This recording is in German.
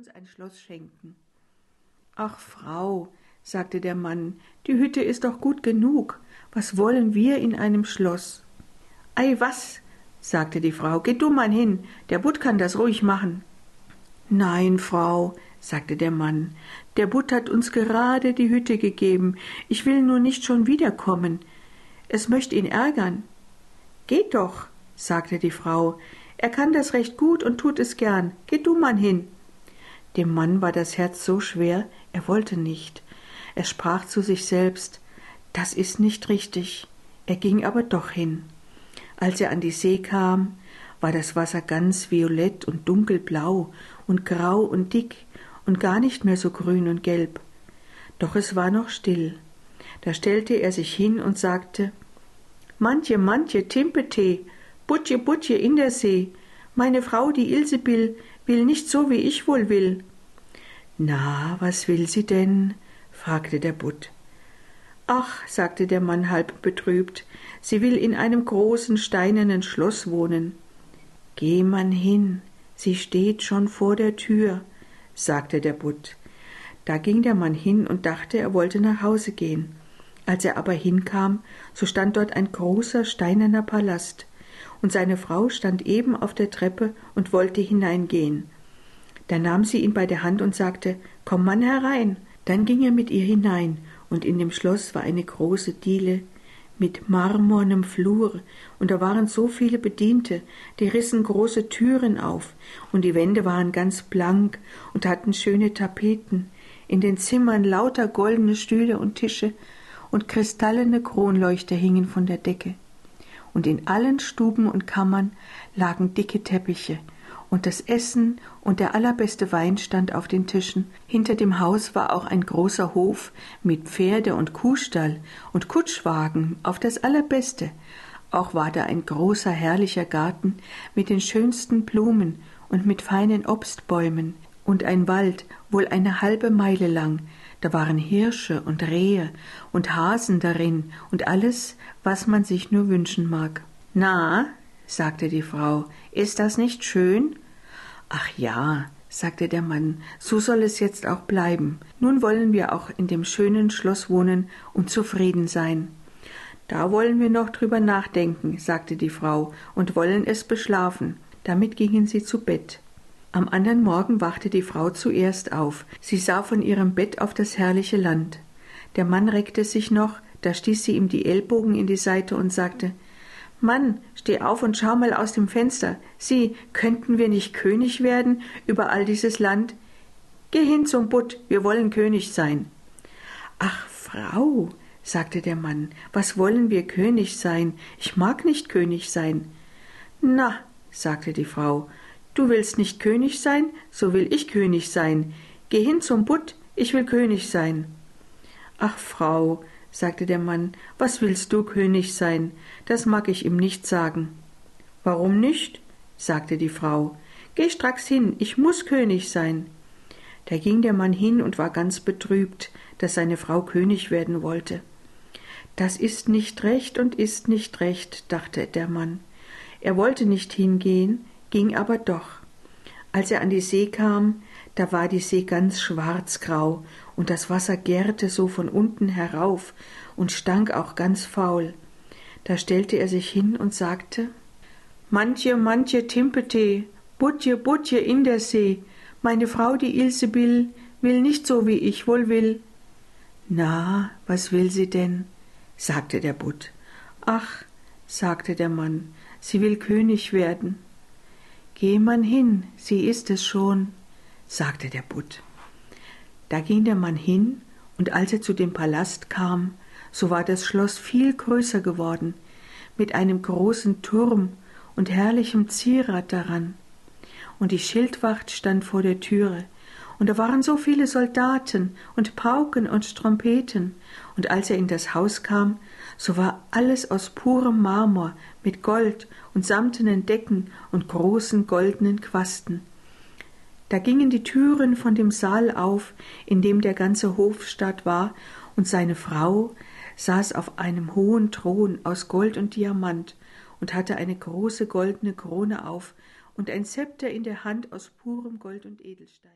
uns ein Schloss schenken. Ach, Frau, sagte der Mann, die Hütte ist doch gut genug. Was wollen wir in einem Schloss? Ei, was? sagte die Frau, geh du mal hin, der Butt kann das ruhig machen. Nein, Frau, sagte der Mann, der Butt hat uns gerade die Hütte gegeben, ich will nur nicht schon wiederkommen. Es möcht ihn ärgern. Geht doch, sagte die Frau, er kann das recht gut und tut es gern, geh du mal hin. Dem Mann war das Herz so schwer, er wollte nicht. Er sprach zu sich selbst, das ist nicht richtig. Er ging aber doch hin. Als er an die See kam, war das Wasser ganz violett und dunkelblau und grau und dick und gar nicht mehr so grün und gelb. Doch es war noch still. Da stellte er sich hin und sagte Manche, manche, Timpete, Butje, Butje in der See, meine Frau, die Ilsebill, will nicht so, wie ich wohl will. Na, was will sie denn? fragte der Butt. Ach, sagte der Mann halb betrübt, sie will in einem großen steinernen Schloss wohnen. Geh man hin, sie steht schon vor der Tür, sagte der Butt. Da ging der Mann hin und dachte, er wollte nach Hause gehen. Als er aber hinkam, so stand dort ein großer steinerner Palast, und seine Frau stand eben auf der Treppe und wollte hineingehen. Da nahm sie ihn bei der Hand und sagte Komm Mann herein. Dann ging er mit ihr hinein, und in dem Schloss war eine große Diele mit marmornem Flur, und da waren so viele Bediente, die rissen große Türen auf, und die Wände waren ganz blank und hatten schöne Tapeten, in den Zimmern lauter goldene Stühle und Tische, und kristallene Kronleuchter hingen von der Decke. Und in allen Stuben und Kammern lagen dicke Teppiche, und das Essen und der allerbeste Wein stand auf den Tischen. Hinter dem Haus war auch ein großer Hof mit Pferde und Kuhstall und Kutschwagen auf das allerbeste. Auch war da ein großer herrlicher Garten mit den schönsten Blumen und mit feinen Obstbäumen und ein Wald, wohl eine halbe Meile lang. Da waren Hirsche und Rehe und Hasen darin und alles, was man sich nur wünschen mag. Na, sagte die Frau, ist das nicht schön? Ach ja, sagte der Mann, so soll es jetzt auch bleiben. Nun wollen wir auch in dem schönen Schloss wohnen und zufrieden sein. Da wollen wir noch drüber nachdenken, sagte die Frau, und wollen es beschlafen. Damit gingen sie zu Bett. Am andern Morgen wachte die Frau zuerst auf. Sie sah von ihrem Bett auf das herrliche Land. Der Mann reckte sich noch, da stieß sie ihm die Ellbogen in die Seite und sagte Mann, steh auf und schau mal aus dem Fenster. Sieh, könnten wir nicht König werden über all dieses Land? Geh hin zum Butt, wir wollen König sein. Ach, Frau, sagte der Mann, was wollen wir König sein? Ich mag nicht König sein. Na, sagte die Frau, du willst nicht König sein, so will ich König sein. Geh hin zum Butt, ich will König sein. Ach, Frau, sagte der Mann, was willst du König sein? Das mag ich ihm nicht sagen. Warum nicht? sagte die Frau. Geh stracks hin, ich muss König sein. Da ging der Mann hin und war ganz betrübt, dass seine Frau König werden wollte. Das ist nicht recht und ist nicht recht, dachte der Mann. Er wollte nicht hingehen, ging aber doch. Als er an die See kam, da war die See ganz schwarzgrau und das Wasser gärte so von unten herauf und stank auch ganz faul. Da stellte er sich hin und sagte Manche, manche Timpete, Butje, Butje in der See, meine Frau die Ilsebill will nicht so wie ich wohl will. Na, was will sie denn? sagte der Butt. Ach, sagte der Mann, sie will König werden. Geh man hin, sie ist es schon, sagte der Butt. Da ging der Mann hin, und als er zu dem Palast kam, so war das Schloss viel größer geworden, mit einem großen Turm und herrlichem Zierat daran. Und die Schildwacht stand vor der Türe, und da waren so viele Soldaten und Pauken und Trompeten, und als er in das Haus kam, so war alles aus purem Marmor mit Gold und samtenen Decken und großen goldenen Quasten. Da gingen die Türen von dem Saal auf, in dem der ganze Hofstaat war, und seine Frau saß auf einem hohen Thron aus Gold und Diamant und hatte eine große goldene Krone auf und ein Zepter in der Hand aus purem Gold und Edelstein.